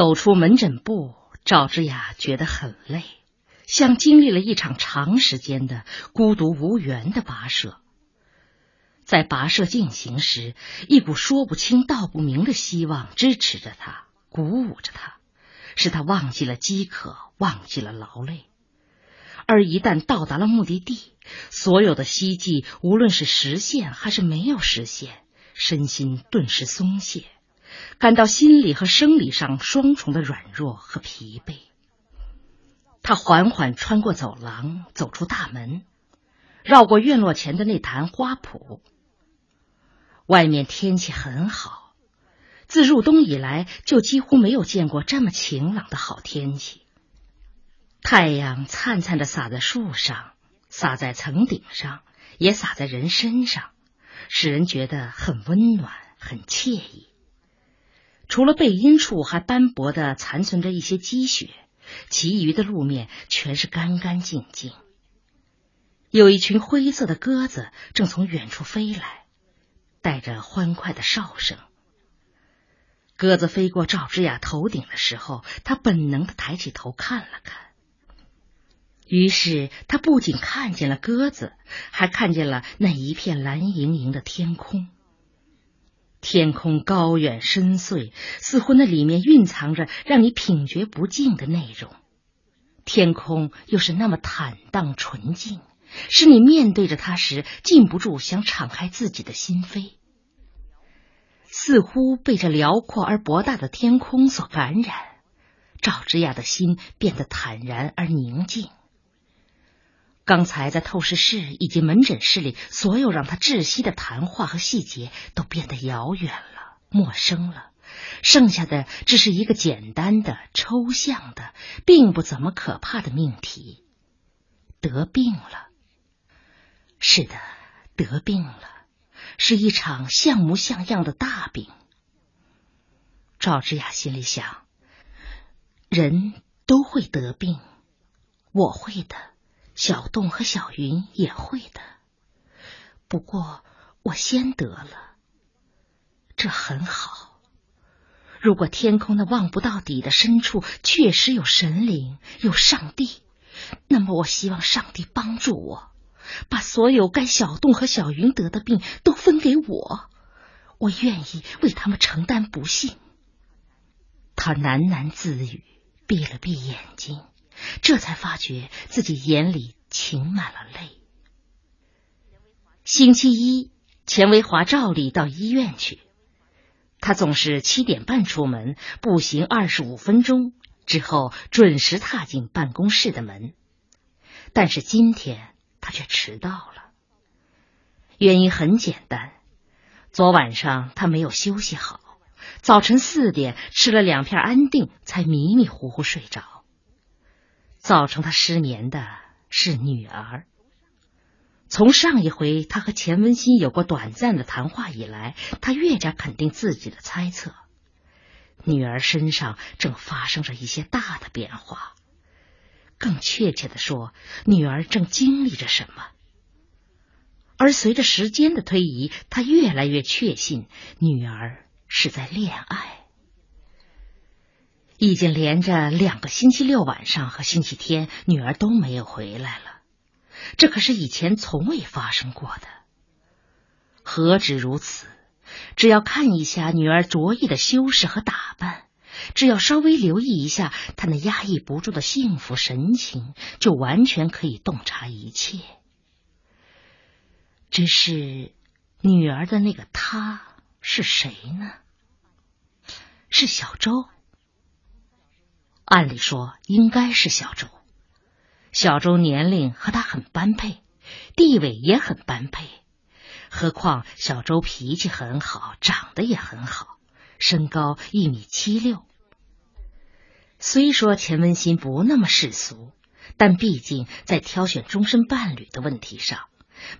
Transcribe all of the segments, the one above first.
走出门诊部，赵之雅觉得很累，像经历了一场长时间的孤独无援的跋涉。在跋涉进行时，一股说不清道不明的希望支持着他，鼓舞着他，使他忘记了饥渴，忘记了劳累。而一旦到达了目的地，所有的希冀，无论是实现还是没有实现，身心顿时松懈，感到心理和生理上双重的软弱和疲惫。他缓缓穿过走廊，走出大门，绕过院落前的那坛花圃。外面天气很好，自入冬以来就几乎没有见过这么晴朗的好天气。太阳灿灿的洒在树上，洒在层顶上，也洒在人身上，使人觉得很温暖、很惬意。除了背阴处还斑驳的残存着一些积雪，其余的路面全是干干净净。有一群灰色的鸽子正从远处飞来。带着欢快的哨声，鸽子飞过赵之雅头顶的时候，他本能的抬起头看了看。于是他不仅看见了鸽子，还看见了那一片蓝盈盈的天空。天空高远深邃，似乎那里面蕴藏着让你品觉不尽的内容。天空又是那么坦荡纯净。使你面对着它时，禁不住想敞开自己的心扉，似乎被这辽阔而博大的天空所感染。赵之雅的心变得坦然而宁静。刚才在透视室以及门诊室里，所有让他窒息的谈话和细节都变得遥远了、陌生了，剩下的只是一个简单的、抽象的、并不怎么可怕的命题：得病了。是的，得病了，是一场像模像样的大病。赵之雅心里想：人都会得病，我会的，小洞和小云也会的。不过我先得了，这很好。如果天空那望不到底的深处确实有神灵，有上帝，那么我希望上帝帮助我。把所有该小洞和小云得的病都分给我，我愿意为他们承担不幸。他喃喃自语，闭了闭眼睛，这才发觉自己眼里噙满了泪。星期一，钱维华照例到医院去，他总是七点半出门，步行二十五分钟之后准时踏进办公室的门。但是今天。他却迟到了，原因很简单，昨晚上他没有休息好，早晨四点吃了两片安定，才迷迷糊糊睡着。造成他失眠的是女儿。从上一回他和钱文新有过短暂的谈话以来，他越加肯定自己的猜测：女儿身上正发生着一些大的变化。更确切的说，女儿正经历着什么？而随着时间的推移，他越来越确信女儿是在恋爱。已经连着两个星期六晚上和星期天，女儿都没有回来了。这可是以前从未发生过的。何止如此，只要看一下女儿着意的修饰和打扮。只要稍微留意一下她那压抑不住的幸福神情，就完全可以洞察一切。只是女儿的那个他是谁呢？是小周。按理说应该是小周。小周年龄和他很般配，地位也很般配。何况小周脾气很好，长得也很好，身高一米七六。虽说钱文新不那么世俗，但毕竟在挑选终身伴侣的问题上，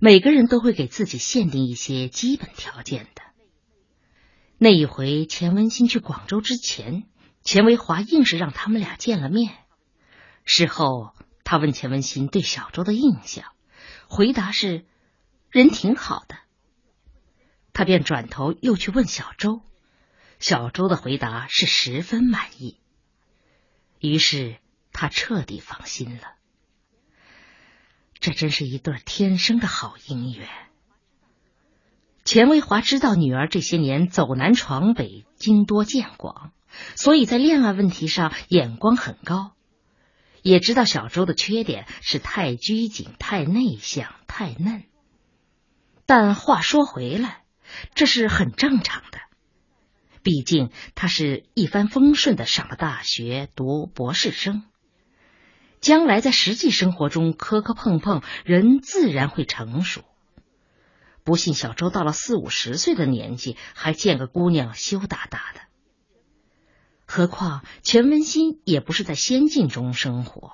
每个人都会给自己限定一些基本条件的。那一回钱文新去广州之前，钱维华硬是让他们俩见了面。事后他问钱文新对小周的印象，回答是人挺好的。他便转头又去问小周，小周的回答是十分满意。于是他彻底放心了。这真是一对天生的好姻缘。钱维华知道女儿这些年走南闯北、经多见广，所以在恋爱问题上眼光很高。也知道小周的缺点是太拘谨、太内向、太嫩。但话说回来，这是很正常的。毕竟他是一帆风顺的上了大学，读博士生。将来在实际生活中磕磕碰碰，人自然会成熟。不信小周到了四五十岁的年纪，还见个姑娘羞答答的。何况钱文新也不是在仙境中生活，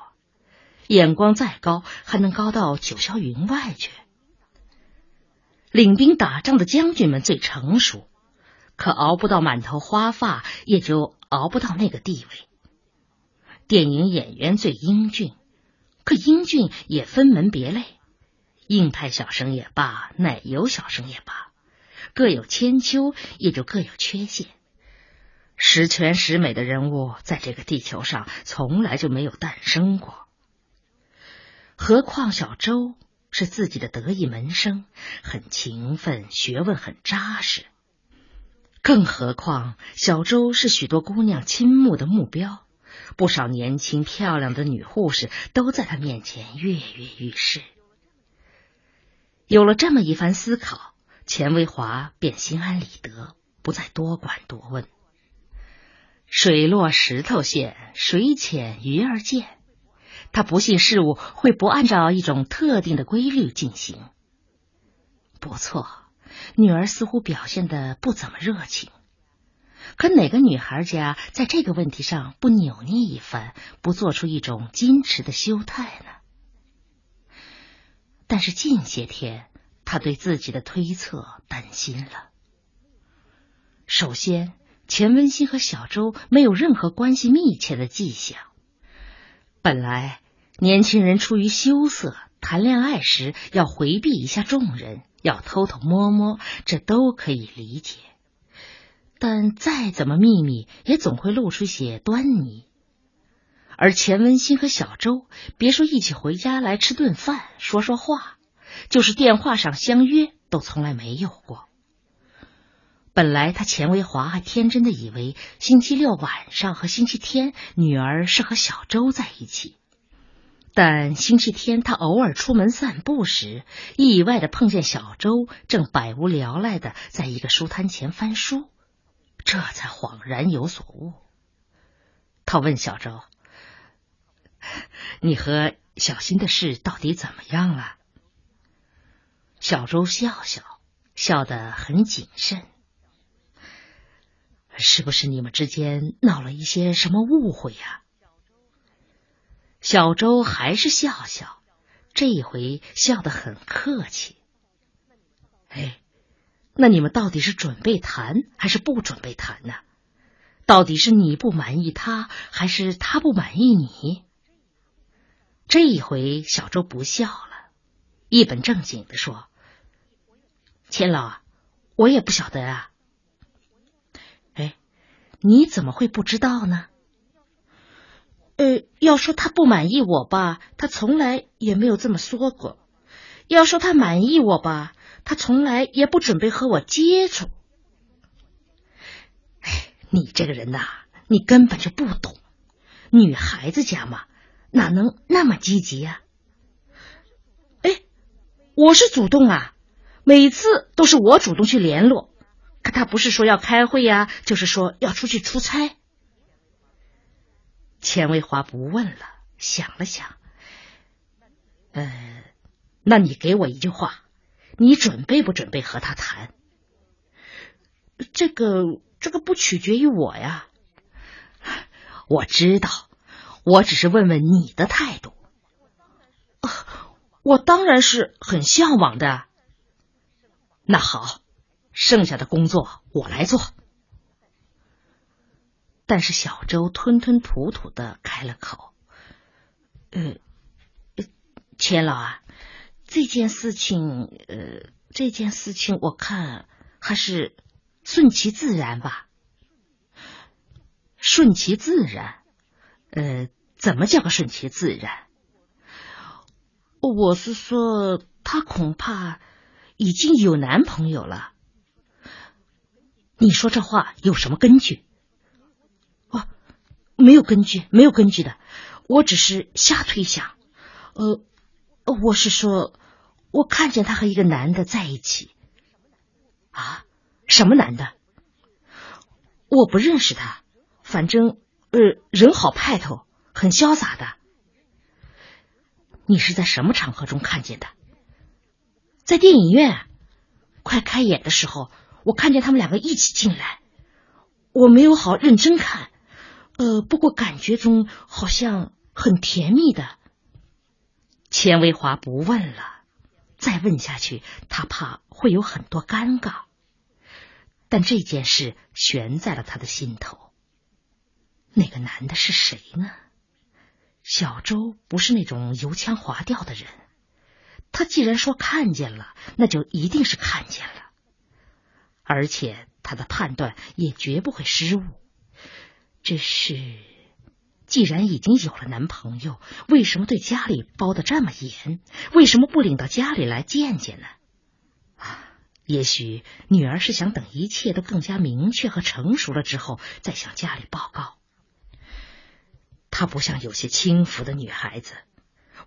眼光再高，还能高到九霄云外去？领兵打仗的将军们最成熟，可熬不到满头花发，也就熬不到那个地位。电影演员最英俊，可英俊也分门别类，硬派小生也罢，奶油小生也罢，各有千秋，也就各有缺陷。十全十美的人物在这个地球上从来就没有诞生过，何况小周是自己的得意门生，很勤奋，学问很扎实。更何况小周是许多姑娘倾慕的目标，不少年轻漂亮的女护士都在他面前跃跃欲试。有了这么一番思考，钱维华便心安理得，不再多管多问。水落石头现，水浅鱼儿见。他不信事物会不按照一种特定的规律进行。不错，女儿似乎表现的不怎么热情。可哪个女孩家在这个问题上不扭捏一番，不做出一种矜持的羞态呢？但是近些天，他对自己的推测担心了。首先。钱文新和小周没有任何关系密切的迹象。本来年轻人出于羞涩，谈恋爱时要回避一下众人，要偷偷摸摸，这都可以理解。但再怎么秘密，也总会露出些端倪。而钱文新和小周，别说一起回家来吃顿饭、说说话，就是电话上相约，都从来没有过。本来他钱维华还天真的以为星期六晚上和星期天女儿是和小周在一起，但星期天他偶尔出门散步时，意外的碰见小周正百无聊赖的在一个书摊前翻书，这才恍然有所悟。他问小周：“你和小新的事到底怎么样了？”小周笑笑，笑得很谨慎。是不是你们之间闹了一些什么误会呀？小周还是笑笑，这一回笑得很客气。哎，那你们到底是准备谈还是不准备谈呢？到底是你不满意他，还是他不满意你？这一回小周不笑了，一本正经的说：“钱老，我也不晓得啊。”你怎么会不知道呢？呃，要说他不满意我吧，他从来也没有这么说过；要说他满意我吧，他从来也不准备和我接触。哎，你这个人呐，你根本就不懂，女孩子家嘛，哪能那么积极呀？哎，我是主动啊，每次都是我主动去联络。他不是说要开会呀，就是说要出去出差。钱卫华不问了，想了想，呃，那你给我一句话，你准备不准备和他谈？这个，这个不取决于我呀。我知道，我只是问问你的态度。我当然是很向往的。那好。剩下的工作我来做，但是小周吞吞吐吐的开了口：“呃，钱老啊，这件事情，呃，这件事情我看还是顺其自然吧。顺其自然，呃，怎么叫个顺其自然？我是说，她恐怕已经有男朋友了。你说这话有什么根据？哦，没有根据，没有根据的，我只是瞎推想。呃，我是说，我看见他和一个男的在一起。啊，什么男的？我不认识他，反正呃，人好派头，很潇洒的。你是在什么场合中看见的？在电影院，快开演的时候。我看见他们两个一起进来，我没有好认真看，呃，不过感觉中好像很甜蜜的。钱维华不问了，再问下去，他怕会有很多尴尬。但这件事悬在了他的心头。那个男的是谁呢？小周不是那种油腔滑调的人，他既然说看见了，那就一定是看见了。而且他的判断也绝不会失误。只是，既然已经有了男朋友，为什么对家里包的这么严？为什么不领到家里来见见呢？啊，也许女儿是想等一切都更加明确和成熟了之后，再向家里报告。她不像有些轻浮的女孩子，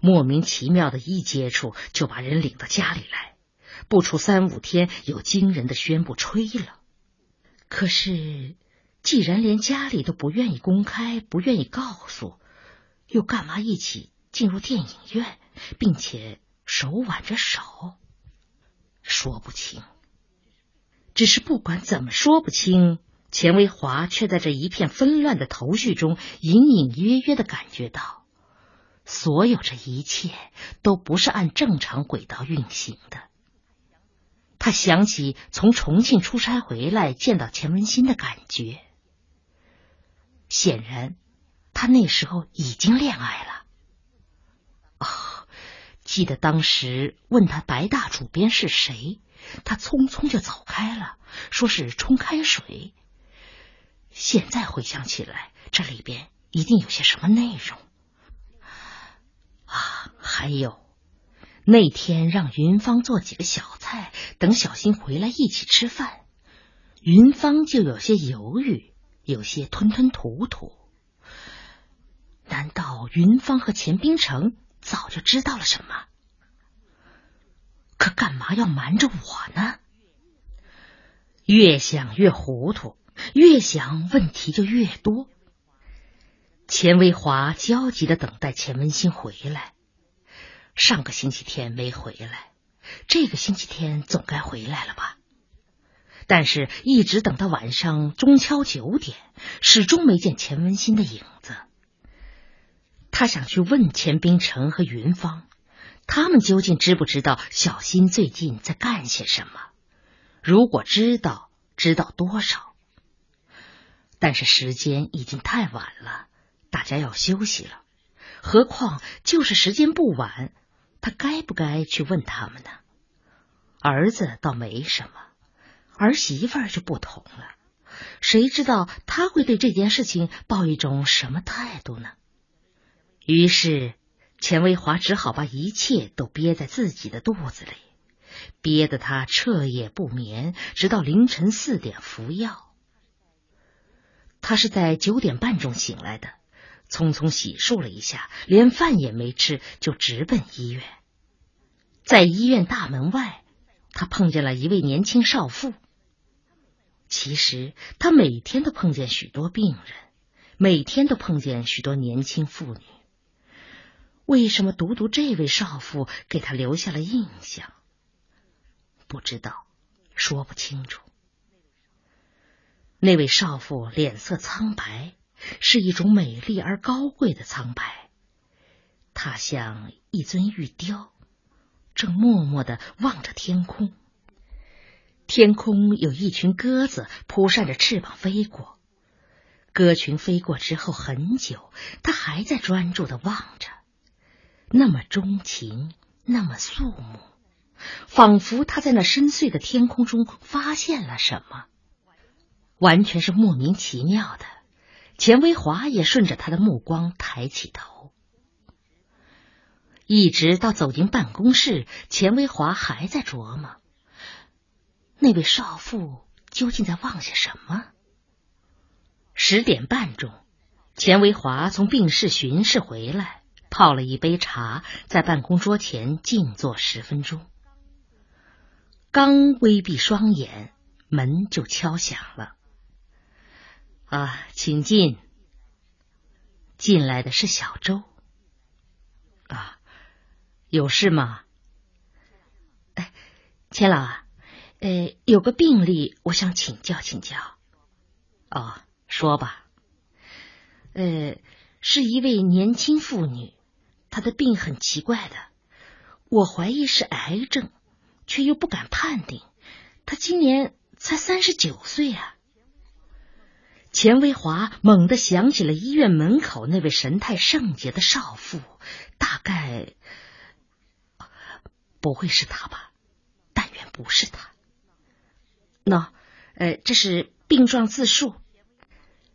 莫名其妙的一接触就把人领到家里来。不出三五天，有惊人的宣布吹了。可是，既然连家里都不愿意公开，不愿意告诉，又干嘛一起进入电影院，并且手挽着手？说不清。只是不管怎么说不清，钱维华却在这一片纷乱的头绪中，隐隐约约的感觉到，所有这一切都不是按正常轨道运行的。他想起从重庆出差回来见到钱文新的感觉，显然他那时候已经恋爱了。哦，记得当时问他白大主编是谁，他匆匆就走开了，说是冲开水。现在回想起来，这里边一定有些什么内容啊！还有。那天让云芳做几个小菜，等小新回来一起吃饭。云芳就有些犹豫，有些吞吞吐吐。难道云芳和钱冰城早就知道了什么？可干嘛要瞒着我呢？越想越糊涂，越想问题就越多。钱维华焦急的等待钱文新回来。上个星期天没回来，这个星期天总该回来了吧？但是，一直等到晚上钟敲九点，始终没见钱文新的影子。他想去问钱冰城和云芳，他们究竟知不知道小新最近在干些什么？如果知道，知道多少？但是时间已经太晚了，大家要休息了。何况，就是时间不晚。他该不该去问他们呢？儿子倒没什么，儿媳妇儿就不同了。谁知道他会对这件事情抱一种什么态度呢？于是钱维华只好把一切都憋在自己的肚子里，憋得他彻夜不眠，直到凌晨四点服药。他是在九点半钟醒来的。匆匆洗漱了一下，连饭也没吃，就直奔医院。在医院大门外，他碰见了一位年轻少妇。其实他每天都碰见许多病人，每天都碰见许多年轻妇女。为什么独独这位少妇给他留下了印象？不知道，说不清楚。那位少妇脸色苍白。是一种美丽而高贵的苍白，它像一尊玉雕，正默默的望着天空。天空有一群鸽子扑扇着翅膀飞过，鸽群飞过之后很久，它还在专注的望着，那么钟情，那么肃穆，仿佛他在那深邃的天空中发现了什么，完全是莫名其妙的。钱维华也顺着他的目光抬起头，一直到走进办公室，钱维华还在琢磨那位少妇究竟在望些什么。十点半钟，钱维华从病室巡视回来，泡了一杯茶，在办公桌前静坐十分钟。刚微闭双眼，门就敲响了。啊，请进。进来的是小周。啊，有事吗？哎，钱老啊，呃，有个病例，我想请教请教。哦，说吧。呃，是一位年轻妇女，她的病很奇怪的，我怀疑是癌症，却又不敢判定。她今年才三十九岁啊。钱维华猛地想起了医院门口那位神态圣洁的少妇，大概不会是他吧？但愿不是他。喏，呃，这是病状自述。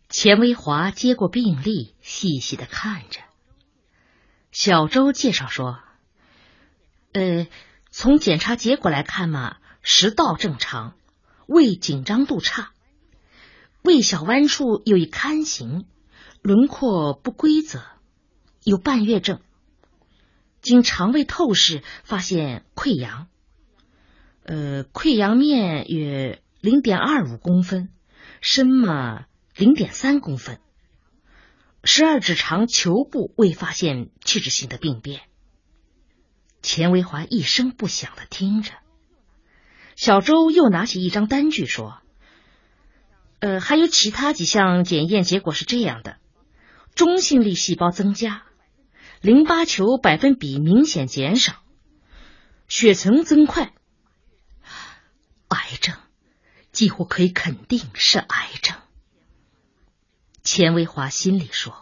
钱维华接过病历，细细的看着。小周介绍说：“呃，从检查结果来看嘛，食道正常，胃紧张度差。”胃小弯处有一龛形，轮廓不规则，有半月症。经肠胃透视发现溃疡，呃，溃疡面约零点二五公分，深嘛零点三公分。十二指肠球部未发现器质性的病变。钱维华一声不响的听着，小周又拿起一张单据说。呃，还有其他几项检验结果是这样的：中性粒细胞增加，淋巴球百分比明显减少，血层增快。癌症，几乎可以肯定是癌症。钱维华心里说：“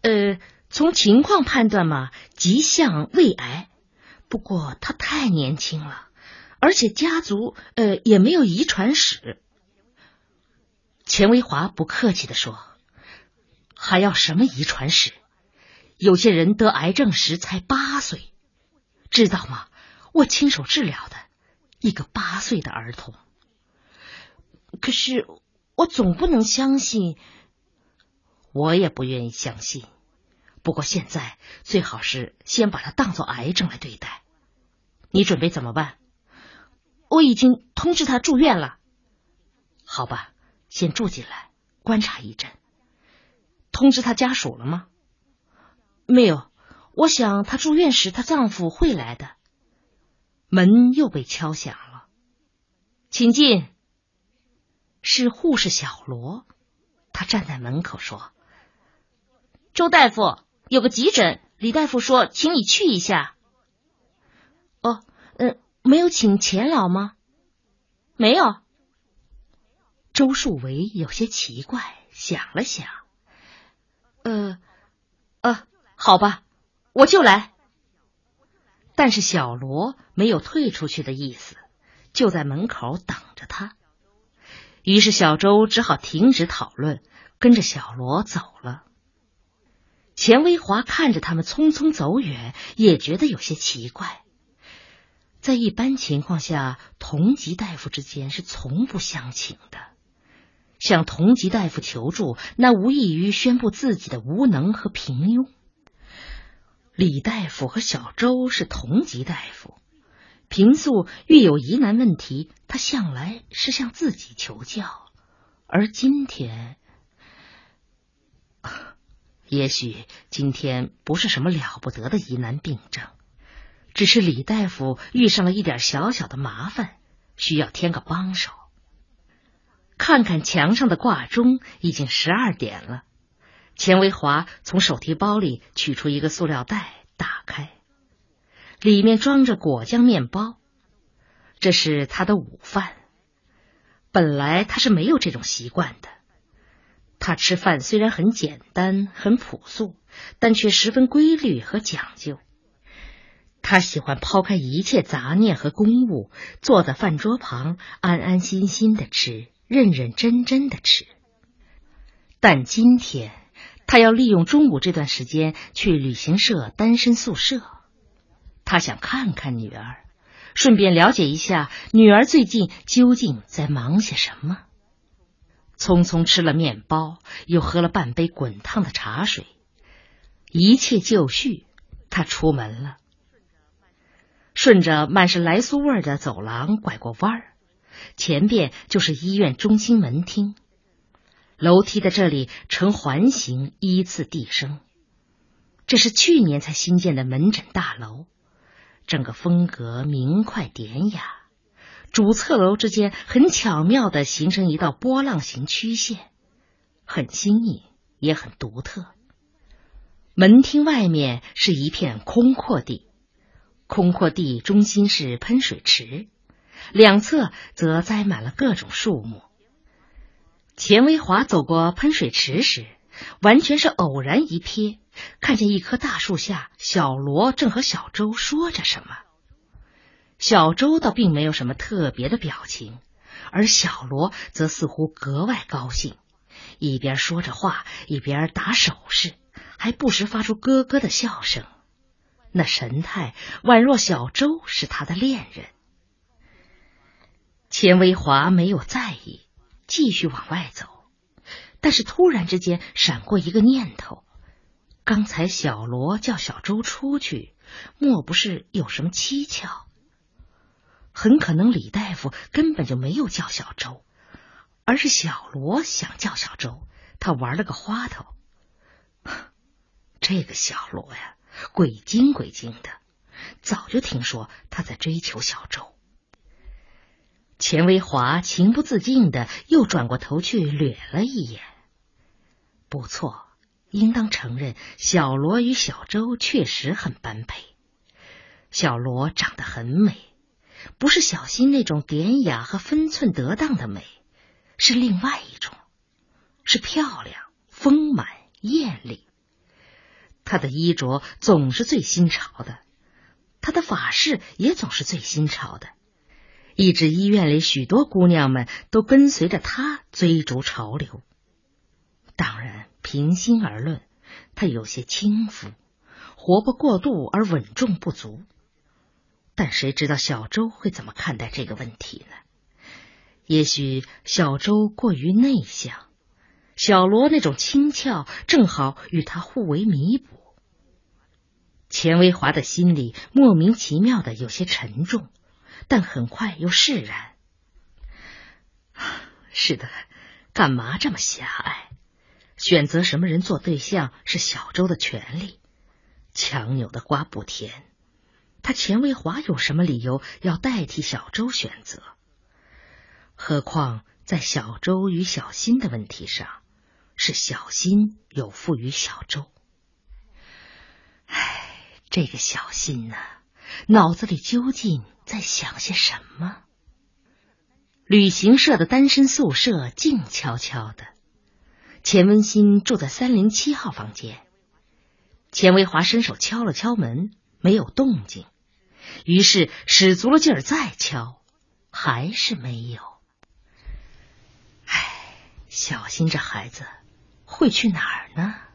呃，从情况判断嘛，极像胃癌。不过他太年轻了，而且家族呃也没有遗传史。”钱维华不客气的说：“还要什么遗传史？有些人得癌症时才八岁，知道吗？我亲手治疗的一个八岁的儿童。可是我总不能相信，我也不愿意相信。不过现在最好是先把它当做癌症来对待。你准备怎么办？我已经通知他住院了。好吧。”先住进来观察一阵。通知她家属了吗？没有。我想她住院时，她丈夫会来的。门又被敲响了，请进。是护士小罗，她站在门口说：“周大夫，有个急诊，李大夫说，请你去一下。”哦，嗯，没有请钱老吗？没有。周树维有些奇怪，想了想，呃，呃，好吧，我就来。但是小罗没有退出去的意思，就在门口等着他。于是小周只好停止讨论，跟着小罗走了。钱维华看着他们匆匆走远，也觉得有些奇怪。在一般情况下，同级大夫之间是从不相请的。向同级大夫求助，那无异于宣布自己的无能和平庸。李大夫和小周是同级大夫，平素遇有疑难问题，他向来是向自己求教，而今天，也许今天不是什么了不得的疑难病症，只是李大夫遇上了一点小小的麻烦，需要添个帮手。看看墙上的挂钟，已经十二点了。钱维华从手提包里取出一个塑料袋，打开，里面装着果酱面包。这是他的午饭。本来他是没有这种习惯的。他吃饭虽然很简单、很朴素，但却十分规律和讲究。他喜欢抛开一切杂念和公务，坐在饭桌旁，安安心心的吃。认认真真的吃。但今天他要利用中午这段时间去旅行社单身宿舍，他想看看女儿，顺便了解一下女儿最近究竟在忙些什么。匆匆吃了面包，又喝了半杯滚烫的茶水，一切就绪，他出门了。顺着满是来苏味儿的走廊拐过弯儿，前边就是医院中心门厅。楼梯的这里呈环形，依次递升。这是去年才新建的门诊大楼，整个风格明快典雅。主侧楼之间很巧妙的形成一道波浪形曲线，很新颖，也很独特。门厅外面是一片空阔地。空阔地中心是喷水池，两侧则栽满了各种树木。钱维华走过喷水池时，完全是偶然一瞥，看见一棵大树下，小罗正和小周说着什么。小周倒并没有什么特别的表情，而小罗则似乎格外高兴，一边说着话，一边打手势，还不时发出咯咯的笑声。那神态宛若小周是他的恋人。钱维华没有在意，继续往外走。但是突然之间闪过一个念头：刚才小罗叫小周出去，莫不是有什么蹊跷？很可能李大夫根本就没有叫小周，而是小罗想叫小周，他玩了个花头。这个小罗呀！鬼精鬼精的，早就听说他在追求小周。钱维华情不自禁的又转过头去掠了一眼。不错，应当承认，小罗与小周确实很般配。小罗长得很美，不是小新那种典雅和分寸得当的美，是另外一种，是漂亮、丰满、艳丽。他的衣着总是最新潮的，他的发饰也总是最新潮的，以致医院里许多姑娘们都跟随着他追逐潮流。当然，平心而论，他有些轻浮，活泼过度而稳重不足。但谁知道小周会怎么看待这个问题呢？也许小周过于内向。小罗那种轻俏，正好与他互为弥补。钱维华的心里莫名其妙的有些沉重，但很快又释然。是的，干嘛这么狭隘？选择什么人做对象是小周的权利，强扭的瓜不甜。他钱维华有什么理由要代替小周选择？何况在小周与小新的问题上。是小新有负于小周。唉，这个小心呢，脑子里究竟在想些什么？旅行社的单身宿舍静悄悄的，钱文新住在三零七号房间。钱维华伸手敲了敲门，没有动静，于是使足了劲儿再敲，还是没有。唉，小心这孩子。会去哪儿呢？